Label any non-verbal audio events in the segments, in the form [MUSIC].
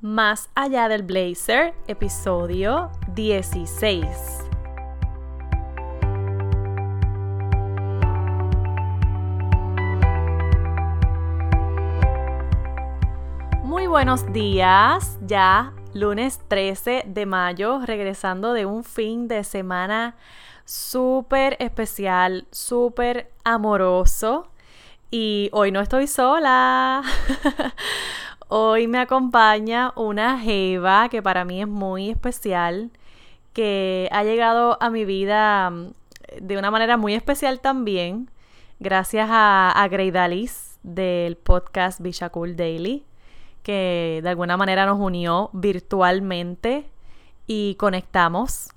Más allá del blazer, episodio 16. Muy buenos días, ya lunes 13 de mayo, regresando de un fin de semana súper especial, súper amoroso. Y hoy no estoy sola. [LAUGHS] hoy me acompaña una Jeva que para mí es muy especial, que ha llegado a mi vida mm, de una manera muy especial también, gracias a, a Dalis del podcast Cool Daily, que de alguna manera nos unió virtualmente y conectamos.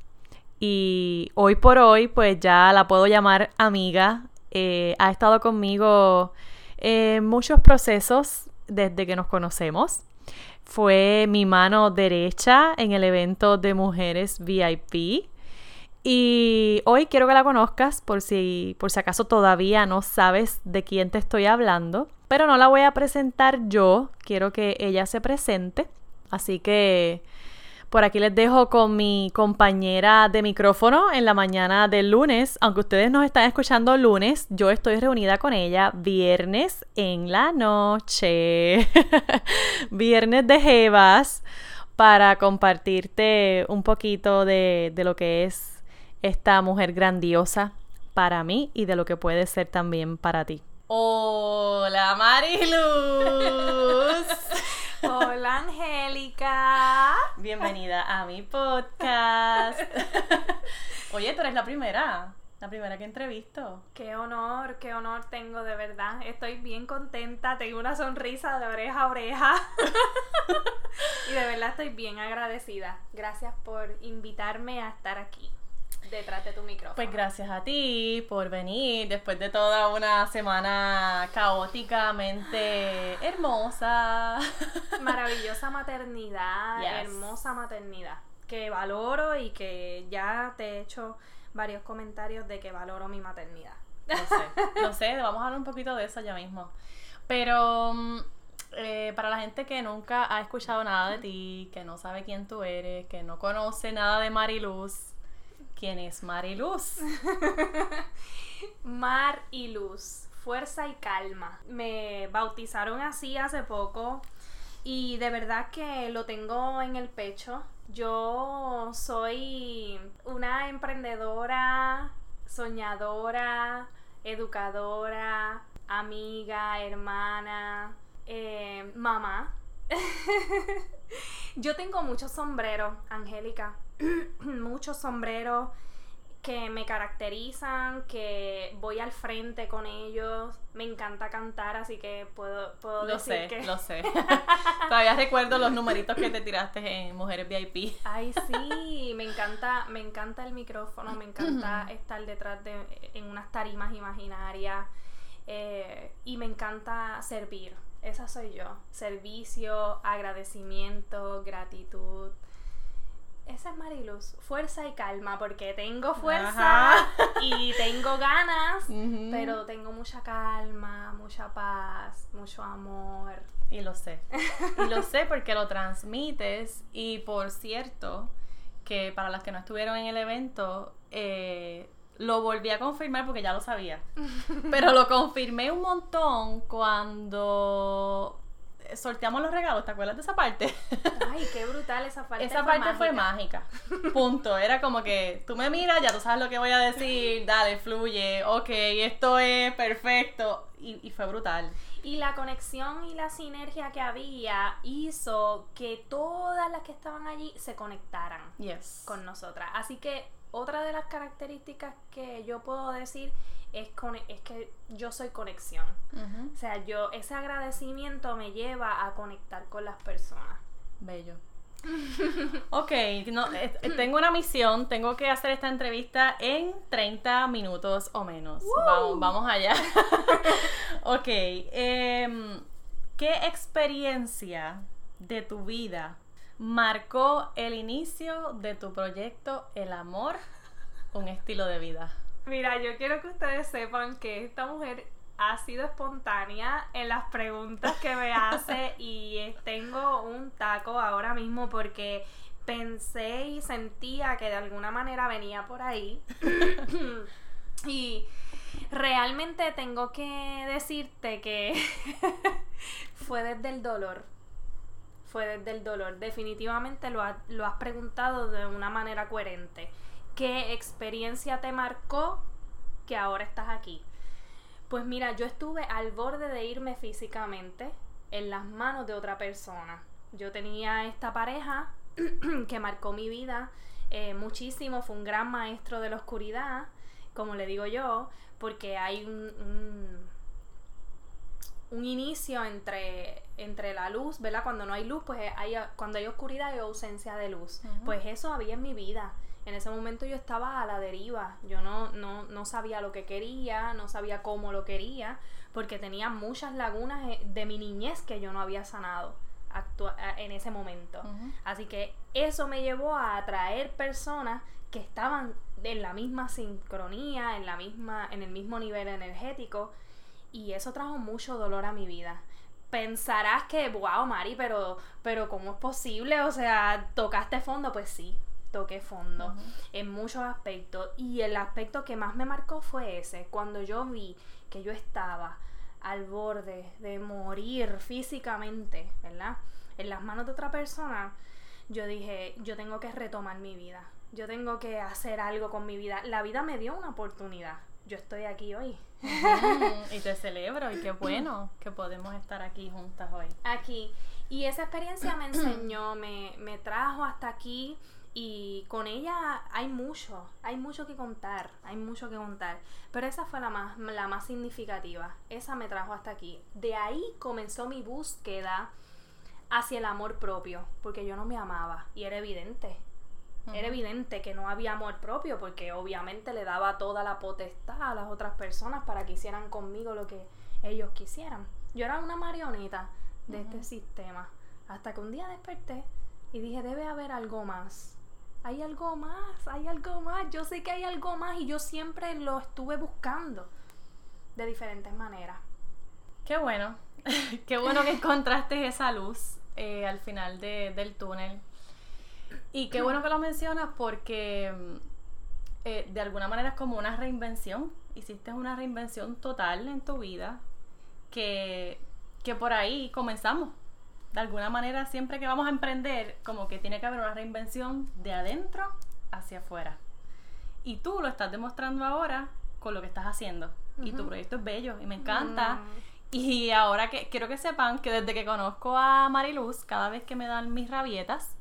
Y hoy por hoy, pues ya la puedo llamar amiga. Eh, ha estado conmigo en muchos procesos desde que nos conocemos. Fue mi mano derecha en el evento de mujeres VIP. Y hoy quiero que la conozcas por si, por si acaso todavía no sabes de quién te estoy hablando. Pero no la voy a presentar yo, quiero que ella se presente. Así que por aquí les dejo con mi compañera de micrófono en la mañana del lunes. Aunque ustedes nos están escuchando lunes, yo estoy reunida con ella viernes en la noche. [LAUGHS] viernes de Jevas para compartirte un poquito de, de lo que es esta mujer grandiosa para mí y de lo que puede ser también para ti. Hola Mariluz. [LAUGHS] Hola Angélica. Bienvenida a mi podcast. [LAUGHS] Oye, tú eres la primera, la primera que entrevisto. Qué honor, qué honor tengo de verdad. Estoy bien contenta, tengo una sonrisa de oreja a oreja. [LAUGHS] y de verdad estoy bien agradecida. Gracias por invitarme a estar aquí detrás de tu micrófono. Pues gracias a ti por venir después de toda una semana caóticamente hermosa. [LAUGHS] Maravillosa maternidad, hermosa maternidad, que valoro y que ya te he hecho varios comentarios de que valoro mi maternidad. Lo sé, lo sé, vamos a hablar un poquito de eso ya mismo. Pero mm, eh, para la gente que nunca ha escuchado nada de ti, que no sabe quién tú eres, que no conoce nada de Mariluz, ¿Quién es Mariluz? [LAUGHS] Mar y luz, fuerza y calma. Me bautizaron así hace poco y de verdad que lo tengo en el pecho. Yo soy una emprendedora, soñadora, educadora, amiga, hermana, eh, mamá. [LAUGHS] Yo tengo muchos sombreros, Angélica. [CLEARS THROAT] muchos sombreros que me caracterizan, que voy al frente con ellos. Me encanta cantar, así que puedo, puedo lo decir sé, que... Lo sé, [LAUGHS] [LAUGHS] Todavía recuerdo los numeritos que te tiraste en Mujeres VIP. Ay, sí, me encanta, me encanta el micrófono, me encanta estar detrás de en unas tarimas imaginarias eh, y me encanta servir. Esa soy yo. Servicio, agradecimiento, gratitud esa es Mariluz, fuerza y calma, porque tengo fuerza y tengo ganas, pero tengo mucha calma, mucha paz, mucho amor. Y lo sé. Y lo sé porque lo transmites. Y por cierto, que para las que no estuvieron en el evento, eh, lo volví a confirmar porque ya lo sabía. [LAUGHS] Pero lo confirmé un montón cuando sorteamos los regalos, ¿te acuerdas de esa parte? [LAUGHS] Ay, qué brutal esa parte. Esa parte fue mágica. Punto. Era como que tú me miras, ya tú sabes lo que voy a decir, dale, fluye, ok, esto es perfecto. Y, fue brutal. Y la conexión y la sinergia que había hizo que todas las que estaban allí se conectaran con nosotras. Así que otra de las características que yo puedo decir es, es que yo soy conexión. O sea, yo ese agradecimiento me lleva a conectar con las personas. Bello. [LAUGHS] ok, no, eh, eh, tengo una misión, tengo que hacer esta entrevista en 30 minutos o menos. Vamos, vamos allá. [LAUGHS] ok, em, ¿qué experiencia de tu vida marcó el inicio de tu proyecto El amor, un estilo de vida? Mira, yo quiero que ustedes sepan que esta mujer ha sido espontánea en las preguntas que me hace [LAUGHS] y tengo un taco ahora mismo porque pensé y sentía que de alguna manera venía por ahí. [COUGHS] y realmente tengo que decirte que [LAUGHS] fue desde el dolor. Fue desde el dolor. Definitivamente lo, lo has preguntado de una manera coherente. ¿Qué experiencia te marcó que ahora estás aquí? Pues mira, yo estuve al borde de irme físicamente en las manos de otra persona. Yo tenía esta pareja [CLEARS THROAT] que marcó mi vida eh, muchísimo, fue un gran maestro de la oscuridad, como le digo yo, porque hay un, inicio entre, entre la luz, ¿verdad? Cuando no hay luz, pues hay, cuando hay oscuridad hay ausencia de luz. Pues eso había en mi vida. En ese momento yo estaba a la deriva, yo no, no, no sabía lo que quería, no sabía cómo lo quería, porque tenía muchas lagunas eh, de mi niñez que yo no había sanado en ese momento. Así que eso me llevó a atraer personas que estaban en la misma sincronía, en la misma, en el mismo nivel energético, y eso trajo mucho dolor a mi vida. Pensarás que, wow, Mari, pero, pero ¿cómo es posible? O sea, ¿tocaste fondo? Pues sí, toqué fondo en muchos aspectos. Y el aspecto que más me marcó fue ese, cuando yo vi que yo estaba al borde de morir físicamente, ¿verdad? En las manos de otra persona, yo dije, yo tengo que retomar mi vida, yo tengo que hacer algo con mi vida. La vida me dio una oportunidad, yo estoy aquí hoy. [LAUGHS] y te celebro y qué bueno que podemos estar aquí juntas hoy. Aquí. Y esa experiencia me enseñó, [CLEARS THROAT] me, me trajo hasta aquí y con ella hay mucho, hay mucho que contar, hay mucho que contar. Pero esa fue la más, la más significativa. Esa me trajo hasta aquí. De ahí comenzó mi búsqueda hacia el amor propio, porque yo no me amaba y era evidente. Era evidente que no había amor propio porque obviamente le daba toda la potestad a las otras personas para que hicieran conmigo lo que ellos quisieran. Yo era una marioneta de este sistema. Hasta que un día desperté y dije, debe haber algo más hay algo más, hay algo más, yo sé que hay algo más y yo siempre lo estuve buscando de diferentes maneras. Qué bueno, [LAUGHS] qué bueno que encontraste esa luz eh, al final del túnel. [LAUGHS] Y qué bueno que lo mencionas porque mm, eh, de alguna manera es como una reinvención. Hiciste una reinvención total en tu vida que, que por ahí comenzamos de alguna manera siempre que vamos a emprender, como que tiene que haber una reinvención de adentro hacia afuera. Y tú lo estás demostrando ahora con lo que estás haciendo. Y tu proyecto es bello y me encanta. Mm. Y ahora que quiero que sepan que desde que conozco a Mariluz, cada vez que me dan mis rabietas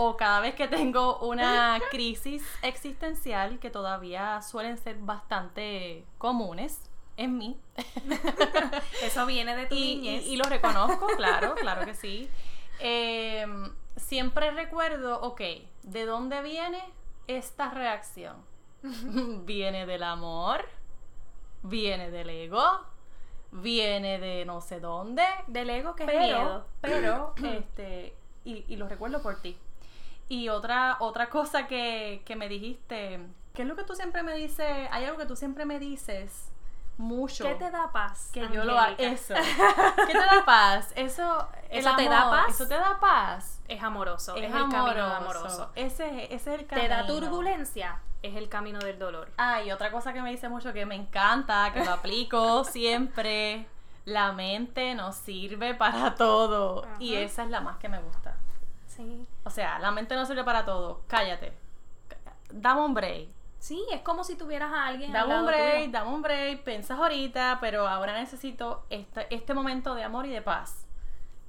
o cada vez que tengo una crisis existencial, que todavía suelen ser bastante comunes, en mí. [LAUGHS] Eso viene de tu y, niñez. Y, lo reconozco, claro, claro que sí. Em, siempre recuerdo, ok, ¿de dónde viene esta reacción? [LAUGHS] viene del amor, viene del ego, viene de no sé dónde. Del ego que pero, es miedo. Pero, [CLEARS THROAT] este, y, lo recuerdo por ti. Y otra, otra cosa que, que me dijiste, ¿qué es lo que tú siempre me dices? Hay algo que tú siempre me dices mucho. ¿Qué te da paz? Que yo lo haga. Eso. [LAUGHS] ¿Qué te da paz? Eso, ¿Eso te da paz? Eso te da paz. Es amoroso. Es, el camino amoroso. Ese, ese, es el camino. ¿Te da turbulencia? Es el camino del dolor. Ah, y otra cosa que me dice mucho que me encanta, que lo aplico [LAUGHS] siempre. La mente nos sirve para todo. Y esa es la más que me gusta. Sí. O sea, la mente no sirve para todo. Cállate. Dame un break Sí, es como si tuvieras a alguien. Dame un break, dame un break, pensas ahorita, pero ahora necesito este, este momento de amor y de paz.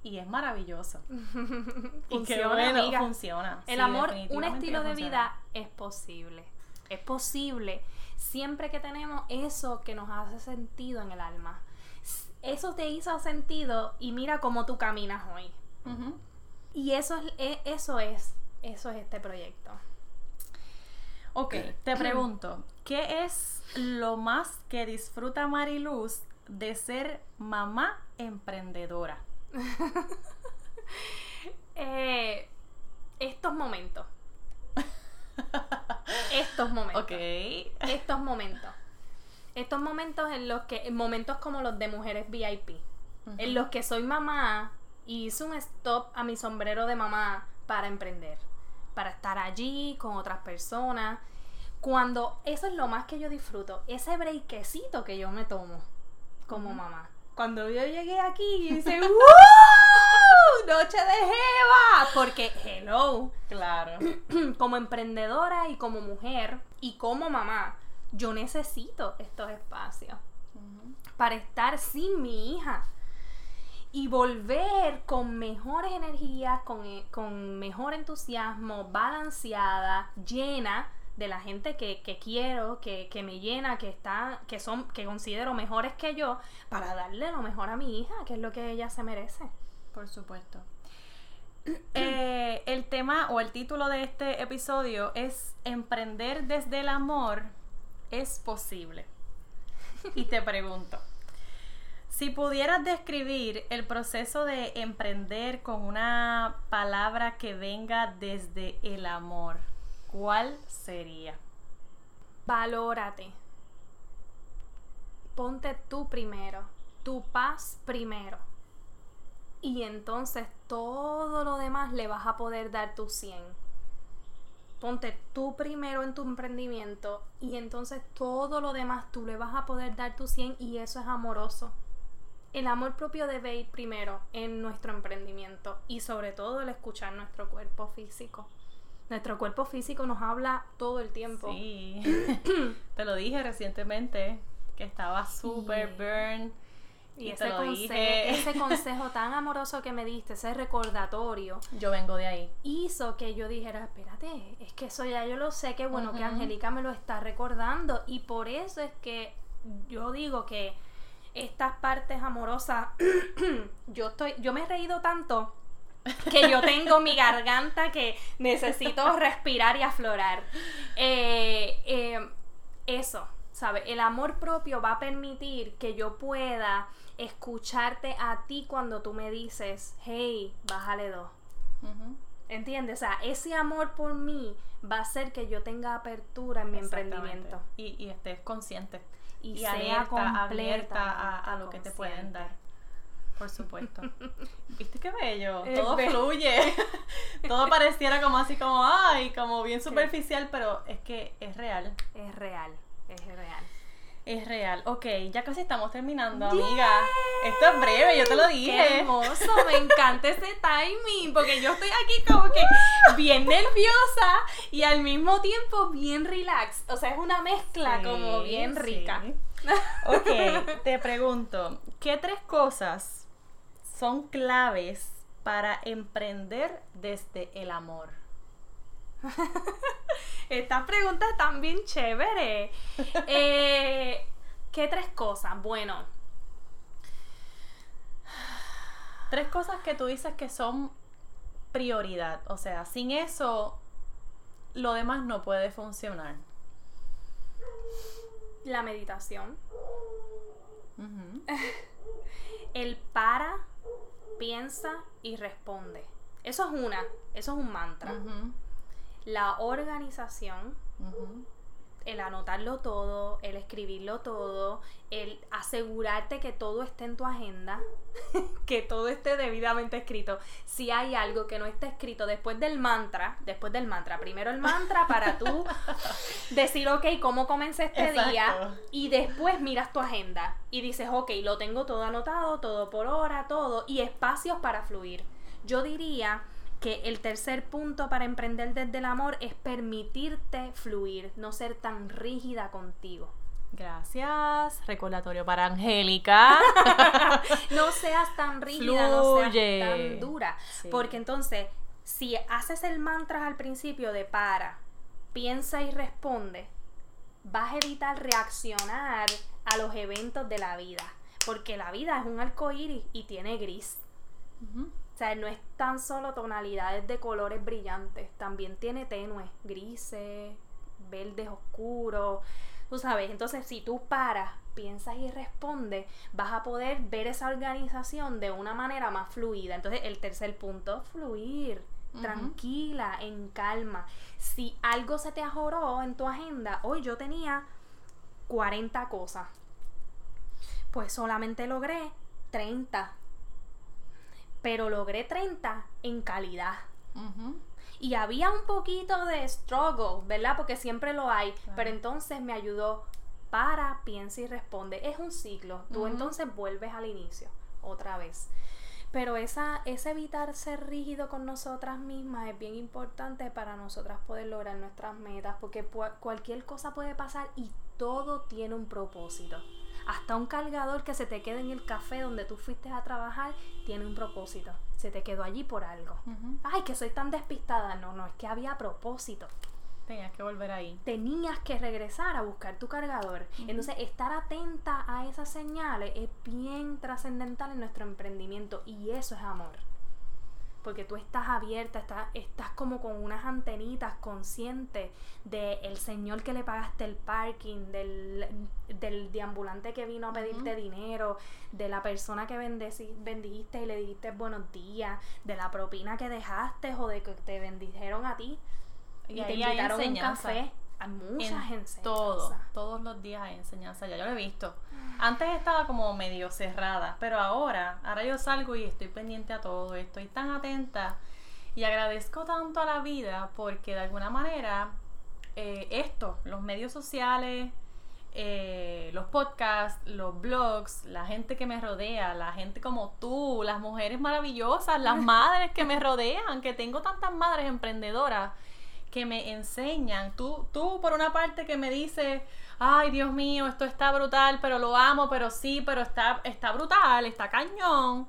Y es maravilloso. [LAUGHS] y qué bueno, funciona. El amor, un estilo de vida es posible. Es posible siempre que tenemos eso que nos hace sentido en el alma. Eso te hizo sentido y mira cómo tú caminas hoy. Y eso es, e, eso es, eso es este proyecto. Ok, te [CLEARS THROAT] pregunto, ¿qué es lo más que disfruta Mariluz de ser mamá emprendedora? [LAUGHS] Eh, estos momentos. [LAUGHS] estos momentos. Ok. Estos momentos. estos momentos en los que, momentos como los de mujeres VIP, en los que soy mamá y hice un stop a mi sombrero de mamá para emprender, para estar allí con otras personas. Cuando eso es lo más que yo disfruto, ese breakecito que yo me tomo como mamá. Cuando yo llegué aquí y dice, [LAUGHS] ¡Woo! ¡Noche de Jeva! Porque, hello. Claro. [CLEARS THROAT] como emprendedora y como mujer y como mamá, yo necesito estos espacios para estar sin mi hija y volver con mejores energías, con, eh, con mejor entusiasmo, balanceada, llena de la gente que, quiero, que, me llena, que está, que son, que considero mejores que yo, para darle lo mejor a mi hija, que es lo que ella se merece. Por supuesto. [CLEARS THROAT] Eh, el tema o el título de este episodio es Emprender desde el amor es posible. Y te pregunto, si pudieras describir el proceso de emprender con una palabra que venga desde el amor, ¿cuál sería? Valórate. Ponte tú primero, tu paz primero. Y entonces todo lo demás le vas a poder dar tu 100. Ponte tú primero en tu emprendimiento y entonces todo lo demás tú le vas a poder dar tu 100 y eso es amoroso. El amor propio debe ir primero en nuestro emprendimiento y sobre todo el escuchar nuestro cuerpo físico. Nuestro cuerpo físico nos habla todo el tiempo. Sí. [CLEARS THROAT] Te lo dije recientemente que estaba súper burn. Y, ese, ese [LAUGHS] consejo tan amoroso que me diste, ese recordatorio. Yo vengo de ahí. Hizo que yo dijera, espérate, es que eso ya yo lo sé, que bueno que Angélica me lo está recordando. Y por eso es que yo digo que estas partes amorosas, [CLEARS THROAT] yo estoy, yo me he reído tanto que yo tengo mi garganta que necesito respirar y aflorar. Eh, eh, eso, ¿sabes? El amor propio va a permitir que yo pueda escucharte a ti cuando tú me dices, hey, bájale dos. ¿Entiendes? O sea, ese amor por mí va a hacer que yo tenga apertura en mi emprendimiento. Y, y estés consciente. Y, sea completa, a, lo que te pueden dar. Por supuesto. [LAUGHS] ¿Viste qué bello? Todo fluye. [LAUGHS] Todo pareciera como así como, ay, como bien superficial, pero es que es real. Es real, es real. Es real. Ok, ya casi estamos terminando, amiga. Esto es breve, yo te lo dije. Qué hermoso, me [LAUGHS] encanta ese timing, porque yo estoy aquí como que [LAUGHS] bien nerviosa y al mismo tiempo bien relax. O sea, es una mezcla como bien rica. [LAUGHS] Ok, te pregunto, ¿qué tres cosas son claves para emprender desde el amor? [LAUGHS] Estas preguntas están bien chéveres. [LAUGHS] Eh, ¿Qué tres cosas? Bueno. Tres cosas que tú dices que son prioridad. O sea, sin eso, lo demás no puede funcionar. La meditación. [LAUGHS] El para, piensa y responde. Eso es una, eso es un mantra la organización, el anotarlo todo, el escribirlo todo, el asegurarte que todo esté en tu agenda, [LAUGHS] que todo esté debidamente escrito. Si hay algo que no está escrito después del mantra, después del mantra, primero el mantra para tú [LAUGHS] decir, ok, ¿cómo comencé este día? Y después miras tu agenda y dices, ok, lo tengo todo anotado, todo por hora, todo, y espacios para fluir. Yo diría que el tercer punto para emprender desde el amor es permitirte fluir, no ser tan rígida contigo. Gracias. Recordatorio para Angélica. [LAUGHS] no seas tan rígida, no seas tan dura. Porque entonces, si haces el mantra al principio de para, piensa y responde, vas a evitar reaccionar a los eventos de la vida. Porque la vida es un arco iris y tiene gris. O sea, no es tan solo tonalidades de colores brillantes, también tiene tenues, grises, verdes oscuros, tú sabes. Entonces, si tú paras, piensas y respondes, vas a poder ver esa organización de una manera más fluida. Entonces, el tercer punto, fluir. Tranquila, en calma. Si algo se te ajoró en tu agenda, hoy yo tenía 40 cosas. Pues solamente logré 30. Pero logré 30 en calidad. Y había un poquito de struggle, ¿verdad? Porque siempre lo hay. Pero entonces me ayudó para, piensa y responde. Es un ciclo. Tú entonces vuelves al inicio, otra vez. Pero esa, ese evitar ser rígido con nosotras mismas es bien importante para nosotras poder lograr nuestras metas, porque cualquier cosa puede pasar y todo tiene un propósito. Hasta un cargador que se te quede en el café donde tú fuiste a trabajar tiene un propósito. Se te quedó allí por algo. Ay, que soy tan despistada. No, no, es que había propósito. Tenías que volver ahí. Tenías que regresar a buscar tu cargador. Entonces, estar atenta a esas señales es bien trascendental en nuestro emprendimiento y eso es amor. Porque tú estás abierta, estás, estás como con unas antenitas conscientes del señor que le pagaste el parking, del, del deambulante que vino a pedirte dinero, de la persona que bendijiste y le dijiste buenos días, de la propina que dejaste o de que te bendijeron a ti y, te invitaron un café. Hay muchas enseñanzas. Todo, todos los días hay enseñanza. Ya yo lo he visto. Antes estaba como medio cerrada, pero ahora, ahora yo salgo y estoy pendiente a todo, estoy tan atenta y agradezco tanto a la vida porque de alguna manera eh, esto, los medios sociales, eh, los podcasts, los blogs, la gente que me rodea, la gente como tú, las mujeres maravillosas, las [LAUGHS] madres que me rodean, que tengo tantas madres emprendedoras que me enseñan. Tú, tú por una parte que me dices, ay Dios mío, esto está brutal, pero lo amo, pero sí, pero está, está brutal, está cañón.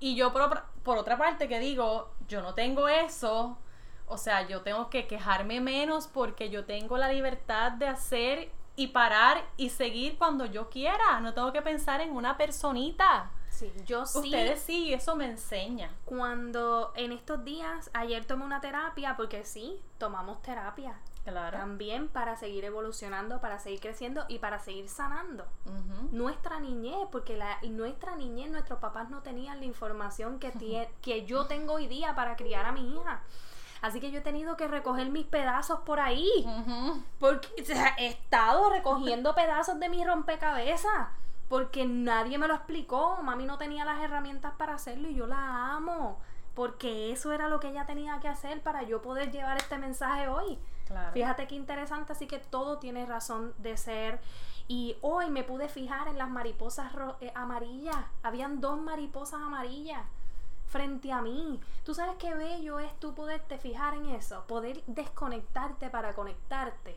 Y yo por, por otra parte que digo, yo no tengo eso, o sea, yo tengo que quejarme menos porque yo tengo la libertad de hacer y parar y seguir cuando yo quiera. No tengo que pensar en una personita. Sí, yo sí. Ustedes sí, eso me enseña. Cuando en estos días, ayer tomé una terapia, porque sí, tomamos terapia. Claro. También para seguir evolucionando, para seguir creciendo y para seguir sanando. Nuestra niñez, porque la, nuestra niñez, nuestros papás no tenían la información que, [LAUGHS] que yo tengo hoy día para criar a mi hija. Así que yo he tenido que recoger mis pedazos por ahí. Porque he estado recogiendo pedazos de mi rompecabezas porque nadie me lo explicó, mami no tenía las herramientas para hacerlo y yo la amo, porque eso era lo que ella tenía que hacer para yo poder llevar este mensaje hoy. Fíjate qué interesante, así que todo tiene razón de ser. Y hoy me pude fijar en las mariposas eh, amarillas, habían dos mariposas amarillas frente a mí. Tú sabes qué bello es tú poderte fijar en eso, poder desconectarte para conectarte.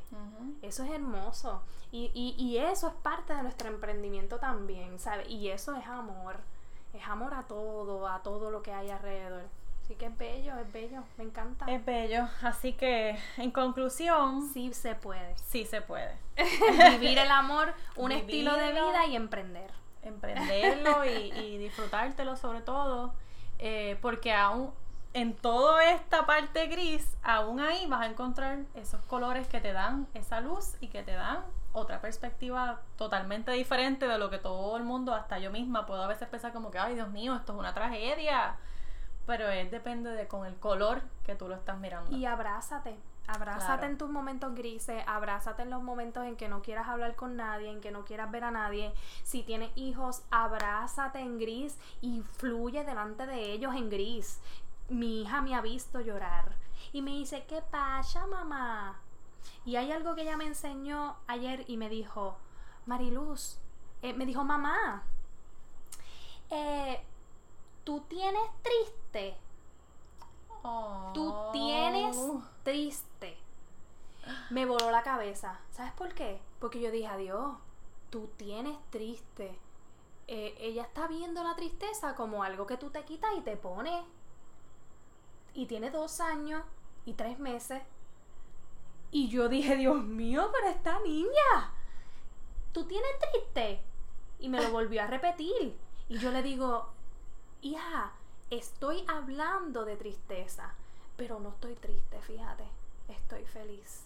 Eso es hermoso. Y, y, eso es parte de nuestro emprendimiento también, ¿sabes? Y eso es amor. Es amor a todo, a todo lo que hay alrededor. Así que es bello, es bello, me encanta. Es bello, así que en conclusión... Sí se puede. Sí se puede. [LAUGHS] Vivir el amor, un estilo de vida y emprender. Emprenderlo y, y disfrutártelo sobre todo. Eh, porque aún en toda esta parte gris, aún ahí vas a encontrar esos colores que te dan esa luz y que te dan otra perspectiva totalmente diferente de lo que todo el mundo, hasta yo misma, puedo a veces pensar como que, ay Dios mío, esto es una tragedia. Pero es depende de con el color que tú lo estás mirando. Y abrázate. Abrázate en tus momentos grises, abrázate en los momentos en que no quieras hablar con nadie, en que no quieras ver a nadie. Si tienes hijos, abrázate en gris y fluye delante de ellos en gris. Mi hija me ha visto llorar y me dice, ¿qué pasa, mamá? Y hay algo que ella me enseñó ayer y me dijo, Mariluz, eh, me dijo, mamá, eh, ¿tú tienes triste? Tú tienes triste. Me voló la cabeza. ¿Sabes por qué? Porque yo dije, adiós, tú tienes triste. Eh, ella está viendo la tristeza como algo que tú te quitas y te pones. Y tiene dos años y tres meses. Y yo dije, Dios mío, pero esta niña, tú tienes triste. Y me lo [LAUGHS] volvió a repetir. Y yo le digo, hija, estoy hablando de tristeza, pero no estoy triste, fíjate, estoy feliz.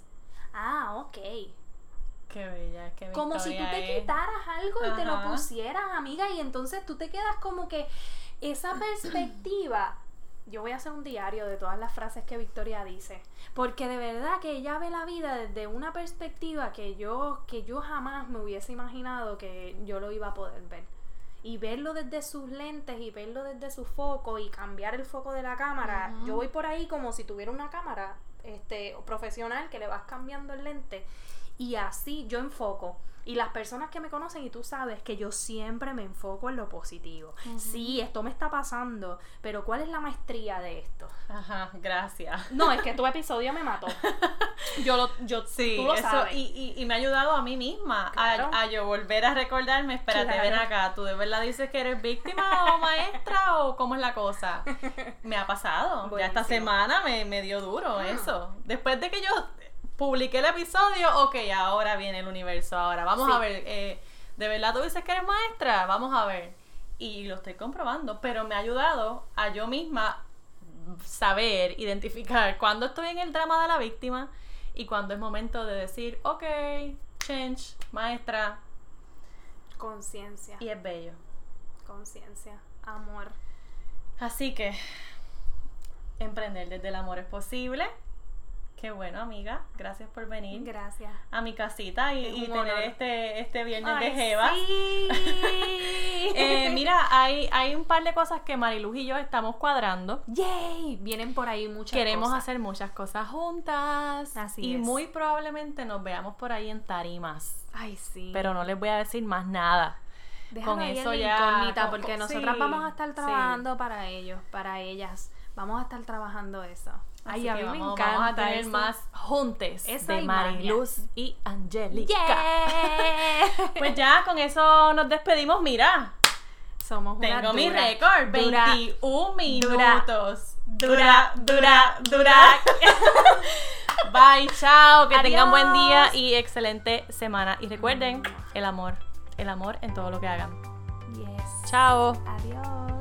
Ah, ok. Qué bella, qué bella. Como si tú te quitaras algo y te lo pusieras, amiga, y entonces tú te quedas como que esa [CLEARS THROAT] perspectiva yo voy a hacer un diario de todas las frases que Victoria dice, porque de verdad que ella ve la vida desde una perspectiva que yo que yo jamás me hubiese imaginado que yo lo iba a poder ver. Y verlo desde sus lentes y verlo desde su foco y cambiar el foco de la cámara. Yo voy por ahí como si tuviera una cámara este profesional que le vas cambiando el lente y así yo enfoco. Y las personas que me conocen y tú sabes que yo siempre me enfoco en lo positivo. Sí, esto me está pasando, pero ¿cuál es la maestría de esto? Ajá, gracias. No, es que tu episodio me mató. [LAUGHS] Yo lo, yo, sí, tú lo eso, sabes. Y, y, y me ha ayudado a mí misma Claro. a, a yo volver a recordarme, espérate, Claro. ven acá, tú de verdad dices que eres víctima o [LAUGHS] maestra o cómo es la cosa. Me ha pasado, ya esta semana me, me dio duro eso. Después de que yo publiqué el episodio, ok, ahora viene el universo, ahora vamos Sí. a ver, eh, de verdad tú dices que eres maestra, vamos a ver. Y lo estoy comprobando, pero me ha ayudado a yo misma saber, identificar cuándo estoy en el drama de la víctima y cuándo es momento de decir, ok, change, maestra, Conciencia, y es bello. conciencia, amor. Así que, emprender desde el amor es posible. Qué bueno, amiga. Gracias por venir Gracias. a mi casita y, tener honor. este, este viernes Ay, de Jeva. sí. [LAUGHS] Eh, mira, hay, hay un par de cosas que Mariluz y yo estamos cuadrando. ¡Yay! Vienen por ahí muchas Queremos cosas. hacer muchas cosas juntas. Así y es. muy probablemente nos veamos por ahí en tarimas. Ay, sí. Pero no les voy a decir más nada. Déjalo con eso ya, incógnita, porque con- nosotras sí, vamos a estar sí. trabajando para ellos, para ellas. Vamos a estar trabajando eso. Así Ay, a mí me vamos, encanta vamos a tener eso. más juntes Eso de y. Mariluz y Angélica. ¡Yeah! [LAUGHS] Pues ya, con eso nos despedimos. Mira, Somos una tengo mi récord: dura, 21 dura, minutos. dura, dura, dura. [LAUGHS] Bye, chao. Que tengan buen Adiós. día y excelente semana. Y recuerden, el amor, el amor en todo lo que hagan. Yes. Chao. Adiós.